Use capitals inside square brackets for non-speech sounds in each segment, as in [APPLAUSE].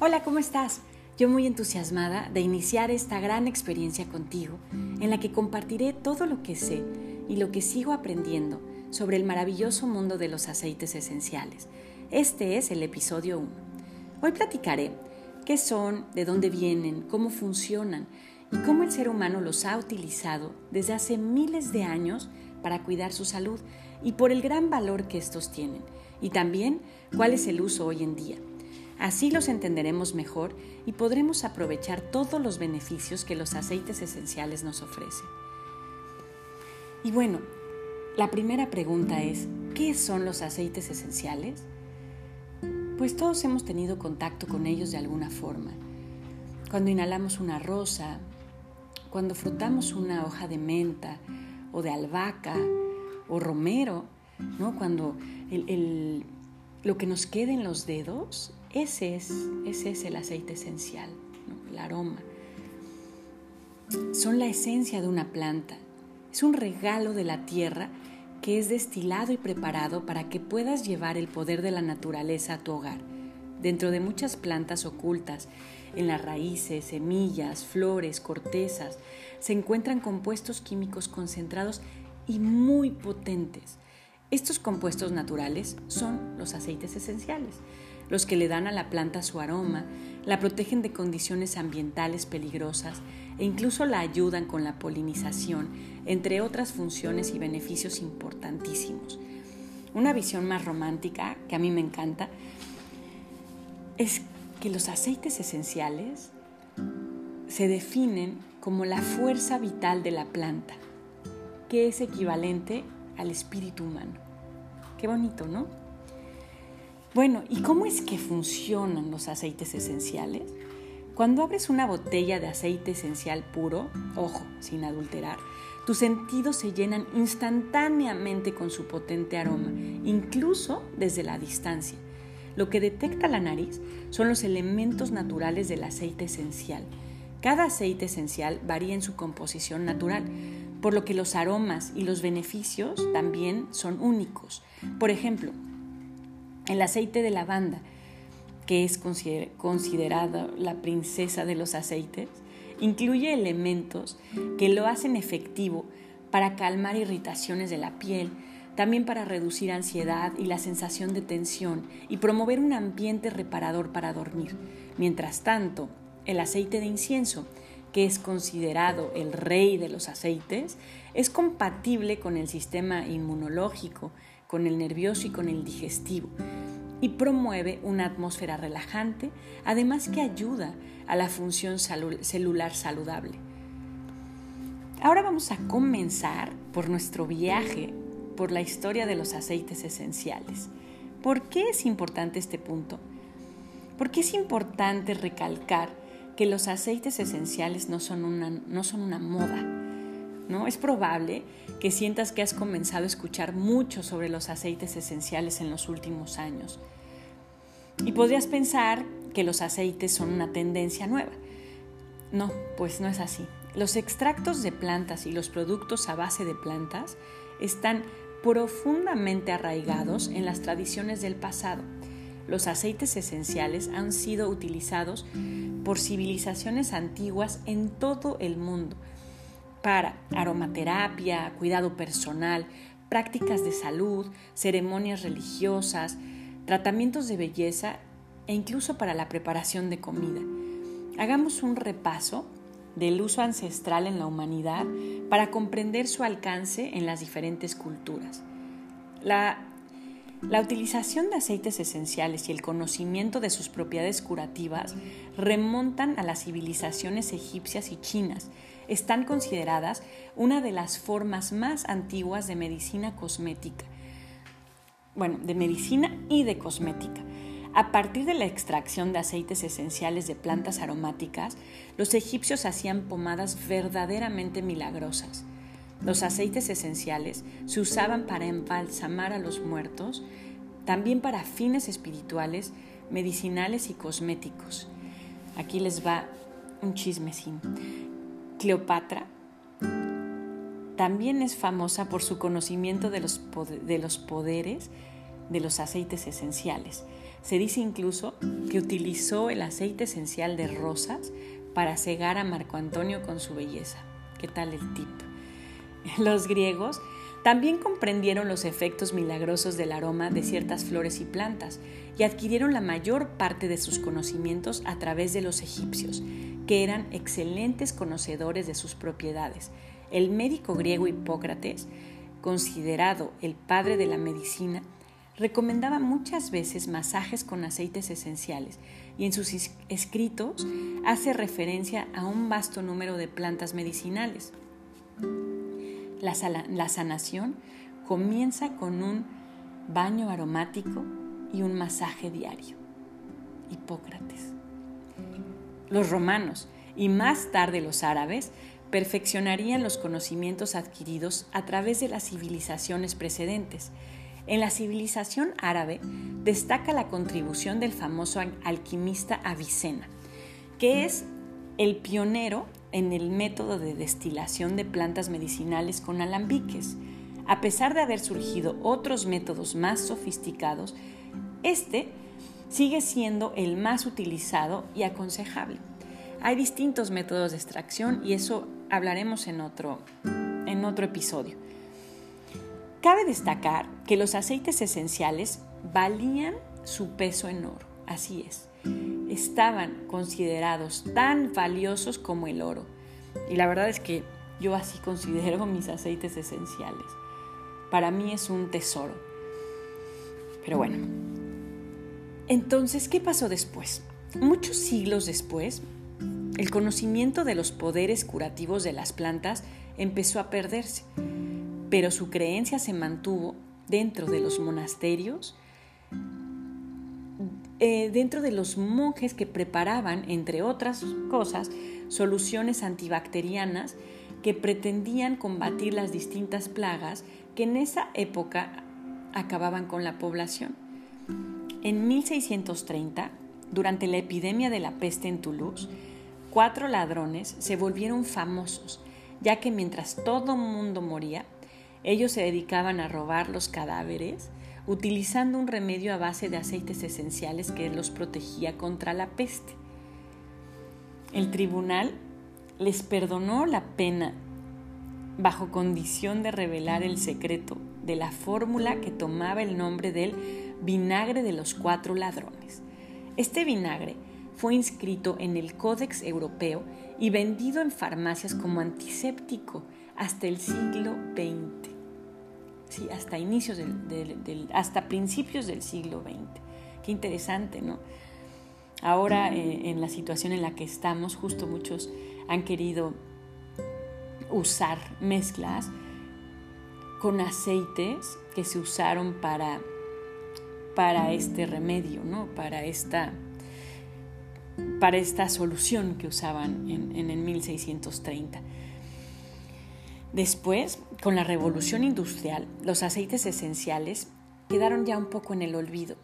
Hola, ¿cómo estás? Yo muy entusiasmada de iniciar esta gran experiencia contigo, en la que compartiré todo lo que sé y lo que sigo aprendiendo sobre el maravilloso mundo de los aceites esenciales. Este es el episodio 1. Hoy platicaré qué son, de dónde vienen, cómo funcionan y cómo el ser humano los ha utilizado desde hace miles de años para cuidar su salud y por el gran valor que estos tienen, y también cuál es el uso hoy en día. Así los entenderemos mejor y podremos aprovechar todos los beneficios que los aceites esenciales nos ofrecen. Y bueno, la primera pregunta es, ¿qué son los aceites esenciales? Pues todos hemos tenido contacto con ellos de alguna forma. Cuando inhalamos una rosa, cuando frotamos una hoja de menta o de albahaca o romero, ¿no? cuando lo que nos queda en los dedos ese es, ese es el aceite esencial, el aroma. Son la esencia de una planta. Es un regalo de la tierra que es destilado y preparado para que puedas llevar el poder de la naturaleza a tu hogar. Dentro de muchas plantas ocultas, en las raíces, semillas, flores, cortezas, se encuentran compuestos químicos concentrados y muy potentes. Estos compuestos naturales son los aceites esenciales los que le dan a la planta su aroma, la protegen de condiciones ambientales peligrosas e incluso la ayudan con la polinización, entre otras funciones y beneficios importantísimos. Una visión más romántica, que a mí me encanta, es que los aceites esenciales se definen como la fuerza vital de la planta, que es equivalente al espíritu humano. Qué bonito, ¿no? Bueno, ¿y cómo es que funcionan los aceites esenciales? Cuando abres una botella de aceite esencial puro, ojo, sin adulterar, tus sentidos se llenan instantáneamente con su potente aroma, incluso desde la distancia. Lo que detecta la nariz son los elementos naturales del aceite esencial. Cada aceite esencial varía en su composición natural, por lo que los aromas y los beneficios también son únicos. Por ejemplo, el aceite de lavanda, que es considerada la princesa de los aceites, incluye elementos que lo hacen efectivo para calmar irritaciones de la piel, también para reducir ansiedad y la sensación de tensión y promover un ambiente reparador para dormir. Mientras tanto, el aceite de incienso, que es considerado el rey de los aceites, es compatible con el sistema inmunológico, con el nervioso y con el digestivo y promueve una atmósfera relajante, además que ayuda a la función celular saludable. Ahora vamos a comenzar por nuestro viaje por la historia de los aceites esenciales. ¿Por qué es importante este punto? Porque es importante recalcar que los aceites esenciales no son una, no son una moda. Es probable que sientas que has comenzado a escuchar mucho sobre los aceites esenciales en los últimos años. Y podrías pensar que los aceites son una tendencia nueva. No, pues no es así. Los extractos de plantas y los productos a base de plantas están profundamente arraigados en las tradiciones del pasado. Los aceites esenciales han sido utilizados por civilizaciones antiguas en todo el mundo para aromaterapia, cuidado personal, prácticas de salud, ceremonias religiosas, tratamientos de belleza e incluso para la preparación de comida. Hagamos un repaso del uso ancestral en la humanidad para comprender su alcance en las diferentes culturas. La, la, utilización de aceites esenciales y el conocimiento de sus propiedades curativas remontan a las civilizaciones egipcias y chinas, están consideradas una de las formas más antiguas de medicina cosmética. Bueno, de medicina y de cosmética. A partir de la extracción de aceites esenciales de plantas aromáticas, los egipcios hacían pomadas verdaderamente milagrosas. Los aceites esenciales se usaban para embalsamar a los muertos, también para fines espirituales, medicinales y cosméticos. Aquí les va un chismecín. Cleopatra también es famosa por su conocimiento de los, de los poderes de los aceites esenciales. Se dice incluso que utilizó el aceite esencial de rosas para cegar a Marco Antonio con su belleza. ¿Qué tal el tip? [LAUGHS] Los griegos también comprendieron los efectos milagrosos del aroma de ciertas flores y plantas y adquirieron la mayor parte de sus conocimientos a través de los egipcios, que eran excelentes conocedores de sus propiedades. El médico griego Hipócrates, considerado el padre de la medicina, recomendaba muchas veces masajes con aceites esenciales y en sus escritos hace referencia a un vasto número de plantas medicinales. La, la sanación comienza con un baño aromático y un masaje diario. Hipócrates. Los romanos y más tarde los árabes perfeccionarían los conocimientos adquiridos a través de las civilizaciones precedentes. En la civilización árabe destaca la contribución del famoso alquimista Avicena, que es el pionero en el método de destilación de plantas medicinales con alambiques. A pesar de haber surgido otros métodos más sofisticados, este sigue siendo el más utilizado y aconsejable. Hay distintos métodos de extracción y eso hablaremos en otro, en otro episodio. Cabe destacar que los aceites esenciales valían su peso en oro, así es. Estaban considerados tan valiosos como el oro. Y la verdad es que yo así [LAUGHS] considero mis aceites esenciales. Para mí es un tesoro. Pero bueno, entonces, ¿qué pasó después? Muchos siglos después, el conocimiento de los poderes curativos de las plantas empezó a perderse, pero su creencia se mantuvo dentro de los monasterios, eh, dentro de los monjes que preparaban, entre otras cosas, soluciones antibacterianas que pretendían combatir las distintas plagas que en esa época acababan con la población. En 1630, durante la epidemia de la peste en Toulouse, cuatro ladrones se volvieron famosos, ya que mientras todo mundo moría, ellos se dedicaban a robar los cadáveres utilizando un remedio a base de aceites esenciales que los protegía contra la peste. El tribunal les perdonó la pena bajo condición de revelar el secreto de la fórmula que tomaba el nombre del vinagre de los cuatro ladrones. Este vinagre fue inscrito en el Códex Europeo y vendido en farmacias como antiséptico hasta el siglo XX. Sí, hasta inicios del, hasta principios del siglo XX. Qué interesante, ¿no? Ahora, eh, en la situación en la que estamos, justo muchos han querido usar mezclas con aceites que se usaron para para este remedio, ¿no? para, esta, para esta solución que usaban en, el 1630. Después, con la revolución industrial, los aceites esenciales quedaron ya un poco en el olvido.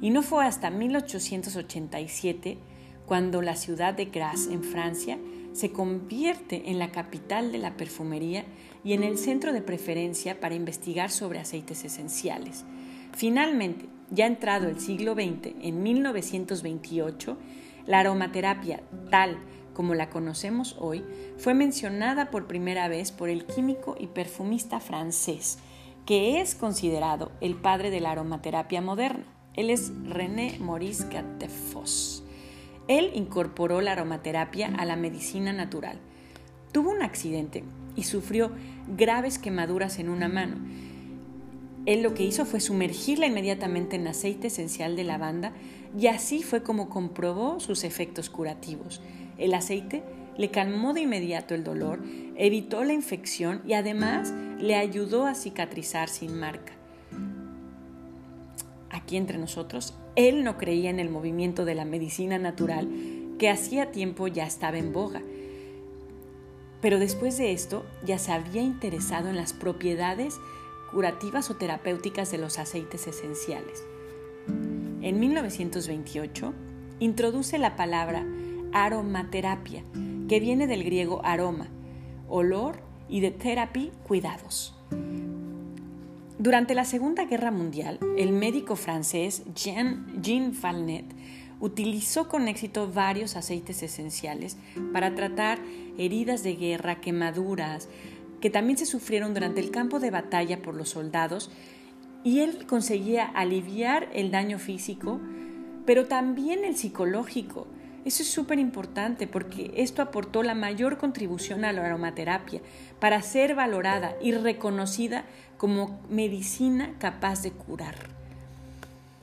Y no fue hasta 1887 cuando la ciudad de Grasse, en Francia, se convierte en la capital de la perfumería y en el centro de preferencia para investigar sobre aceites esenciales. Finalmente, ya entrado el siglo XX, en 1928, la aromaterapia tal como la conocemos hoy fue mencionada por primera vez por el químico y perfumista francés, que es considerado el padre de la aromaterapia moderna. Él es René Maurice Gattefoss. Él incorporó la aromaterapia a la medicina natural. Tuvo un accidente y sufrió graves quemaduras en una mano él lo que hizo fue sumergirla inmediatamente en aceite esencial de lavanda y así fue como comprobó sus efectos curativos. El aceite le calmó de inmediato el dolor, evitó la infección y además le ayudó a cicatrizar sin marca. Aquí entre nosotros, él no creía en el movimiento de la medicina natural que hacía tiempo ya estaba en boga. Pero después de esto ya se había interesado en las propiedades curativas o terapéuticas de los aceites esenciales. En 1928 introduce la palabra aromaterapia, que viene del griego aroma, olor y de therapy, cuidados. Durante la Segunda Guerra Mundial, el médico francés Jean, Jean Valnet utilizó con éxito varios aceites esenciales para tratar heridas de guerra, quemaduras, que también se sufrieron durante el campo de batalla por los soldados, y él conseguía aliviar el daño físico, pero también el psicológico. Eso es súper importante porque esto aportó la mayor contribución a la aromaterapia para ser valorada y reconocida como medicina capaz de curar.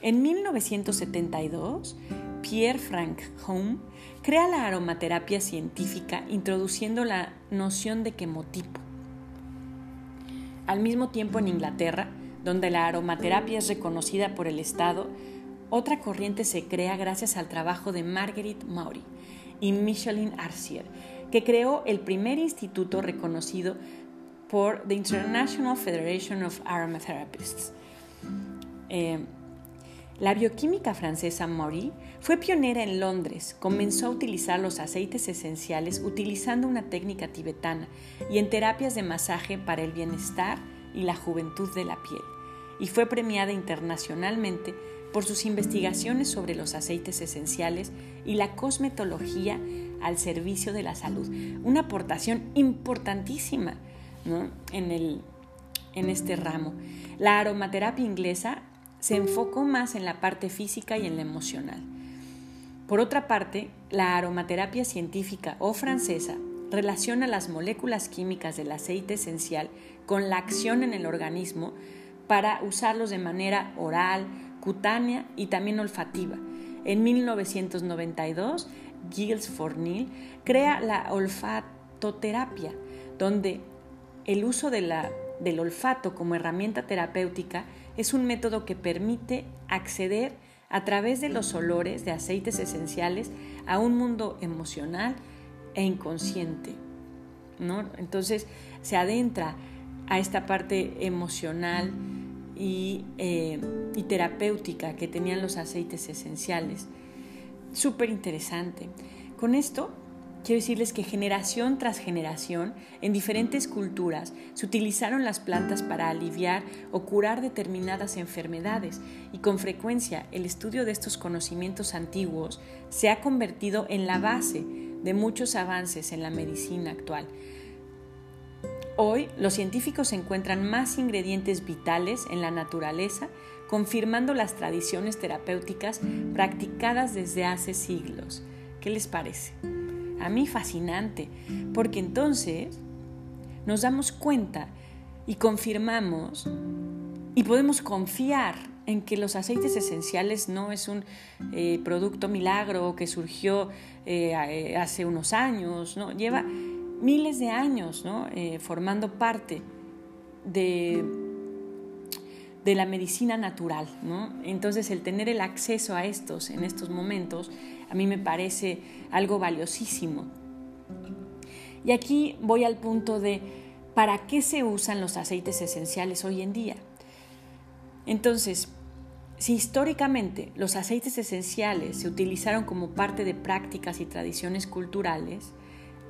En 1972, Pierre Frank Home crea la aromaterapia científica introduciendo la noción de quemotipo. Al mismo tiempo en Inglaterra, donde la aromaterapia es reconocida por el Estado, otra corriente se crea gracias al trabajo de Marguerite Maury y Micheline Arcier, que creó el primer instituto reconocido por the International Federation of Aromatherapists. Eh, la bioquímica francesa Maury fue pionera en Londres. Comenzó a utilizar los aceites esenciales utilizando una técnica tibetana y en terapias de masaje para el bienestar y la juventud de la piel. Y fue premiada internacionalmente por sus investigaciones sobre los aceites esenciales y la cosmetología al servicio de la salud. Una aportación importantísima en, el, en este ramo. La aromaterapia inglesa se enfocó más en la parte física y en la emocional. Por otra parte, la aromaterapia científica o francesa relaciona las moléculas químicas del aceite esencial con la acción en el organismo para usarlos de manera oral, cutánea y también olfativa. En 1992, Gilles Fornil crea la olfatoterapia, donde el uso del olfato como herramienta terapéutica es un método que permite acceder a través de los olores de aceites esenciales a un mundo emocional e inconsciente. Entonces se adentra a esta parte emocional eh, y, terapéutica que tenían los aceites esenciales. Súper interesante. Con esto quiero decirles que generación tras generación, en diferentes culturas, se utilizaron las plantas para aliviar o curar determinadas enfermedades y con frecuencia el estudio de estos conocimientos antiguos se ha convertido en la base de muchos avances en la medicina actual. Hoy los científicos encuentran más ingredientes vitales en la naturaleza, confirmando las tradiciones terapéuticas practicadas desde hace siglos. ¿Qué les parece? A mí fascinante, porque entonces nos damos cuenta y confirmamos y podemos confiar en que los aceites esenciales no es un eh, producto milagro que surgió eh, hace unos años, ¿no? lleva miles de años eh, formando parte de, de la medicina natural. Entonces el tener el acceso a estos en estos momentos a mí me parece algo valiosísimo. Y aquí voy al punto de ¿para qué se usan los aceites esenciales hoy en día? Entonces, si históricamente los aceites esenciales se utilizaron como parte de prácticas y tradiciones culturales,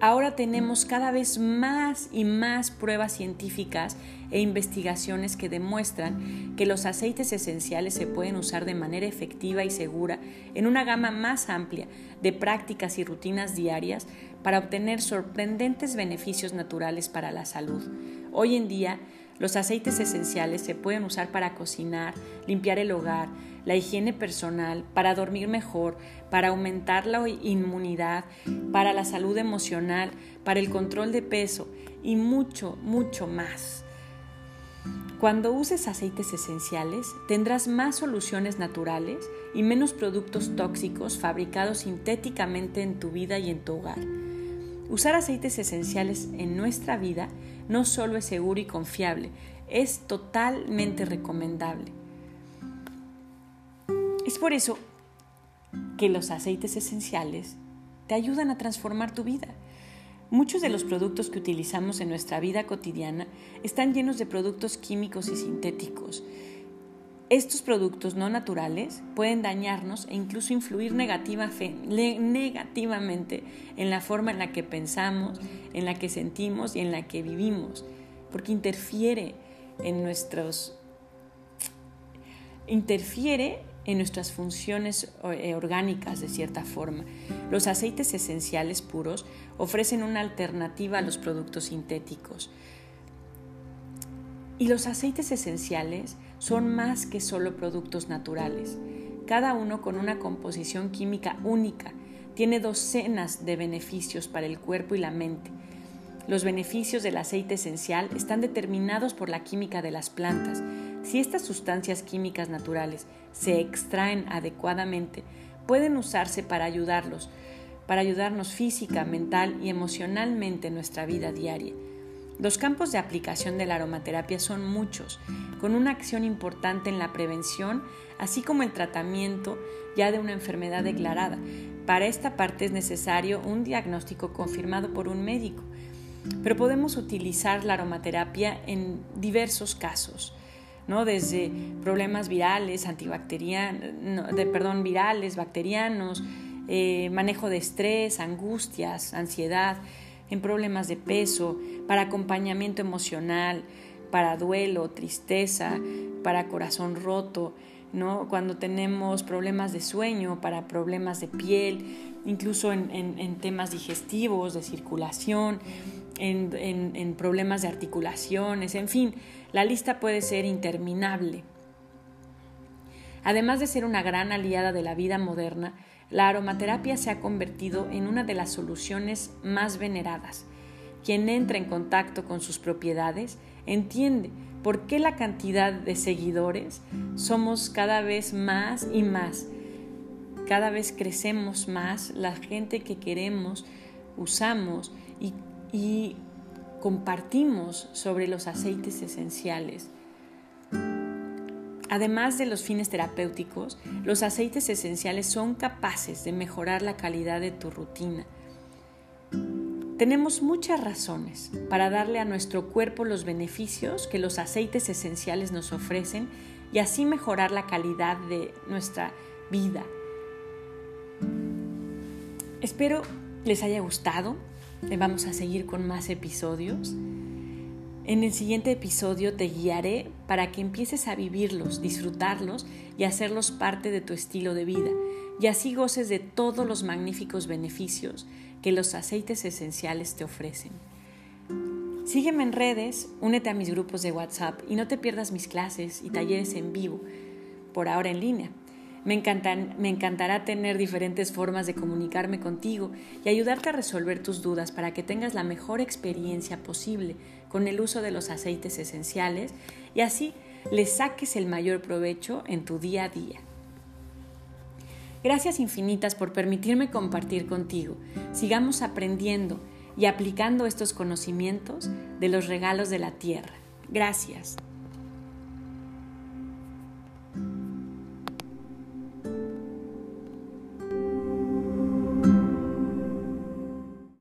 ahora tenemos cada vez más y más pruebas científicas e investigaciones que demuestran que los aceites esenciales se pueden usar de manera efectiva y segura en una gama más amplia de prácticas y rutinas diarias para obtener sorprendentes beneficios naturales para la salud. Hoy en día, los aceites esenciales se pueden usar para cocinar, limpiar el hogar, la higiene personal, para dormir mejor, para aumentar la inmunidad, para la salud emocional, para el control de peso y mucho, mucho más. Cuando uses aceites esenciales, tendrás más soluciones naturales y menos productos tóxicos fabricados sintéticamente en tu vida y en tu hogar. Usar aceites esenciales en nuestra vida no solo es seguro y confiable, es totalmente recomendable. Es por eso que los aceites esenciales te ayudan a transformar tu vida. Muchos de los productos que utilizamos en nuestra vida cotidiana están llenos de productos químicos y sintéticos estos productos no naturales pueden dañarnos e incluso influir negativamente en la forma en la que pensamos, en la que sentimos y en la que vivimos, porque interfiere en nuestros interfiere en nuestras funciones eh, orgánicas de cierta forma. Los aceites esenciales puros ofrecen una alternativa a los productos sintéticos. Y los aceites esenciales son más que solo productos naturales, cada uno con una composición química única. Tiene docenas de beneficios para el cuerpo y la mente. Los beneficios del aceite esencial están determinados por la química de las plantas. Si estas sustancias químicas naturales se extraen adecuadamente, pueden usarse para ayudarlos, para ayudarnos física, mental y emocionalmente en nuestra vida diaria. Los campos de aplicación de la aromaterapia son muchos, con una acción importante en la prevención, así como el tratamiento ya de una enfermedad declarada. Para esta parte es necesario un diagnóstico confirmado por un médico, pero podemos utilizar la aromaterapia en diversos casos. ¿No? desde problemas virales, antibacterianos, de, perdón, virales, bacterianos, eh, manejo de estrés, angustias, ansiedad, en problemas de peso, para acompañamiento emocional, para duelo, tristeza, para corazón roto, ¿no? cuando tenemos problemas de sueño, para problemas de piel, incluso en, temas digestivos, de circulación, en problemas de articulaciones, en fin, la lista puede ser interminable. Además de ser una gran aliada de la vida moderna, la aromaterapia se ha convertido en una de las soluciones más veneradas. Quien entra en contacto con sus propiedades entiende por qué la cantidad de seguidores somos cada vez más y más. Cada vez crecemos más, la gente que queremos usamos y, compartimos sobre los aceites esenciales. Además de los fines terapéuticos, los aceites esenciales son capaces de mejorar la calidad de tu rutina. Tenemos muchas razones para darle a nuestro cuerpo los beneficios que los aceites esenciales nos ofrecen y así mejorar la calidad de nuestra vida. Espero les haya gustado. Vamos a seguir con más episodios. En el siguiente episodio te guiaré para que empieces a vivirlos, disfrutarlos y hacerlos parte de tu estilo de vida, y así goces de todos los magníficos beneficios que los aceites esenciales te ofrecen. Sígueme en redes, únete a mis grupos de WhatsApp y no te pierdas mis clases y talleres en vivo, por ahora en línea. Me, me encantará tener diferentes formas de comunicarme contigo y ayudarte a resolver tus dudas para que tengas la mejor experiencia posible con el uso de los aceites esenciales y así le saques el mayor provecho en tu día a día. Gracias infinitas por permitirme compartir contigo. Sigamos aprendiendo y aplicando estos conocimientos de los regalos de la tierra. Gracias.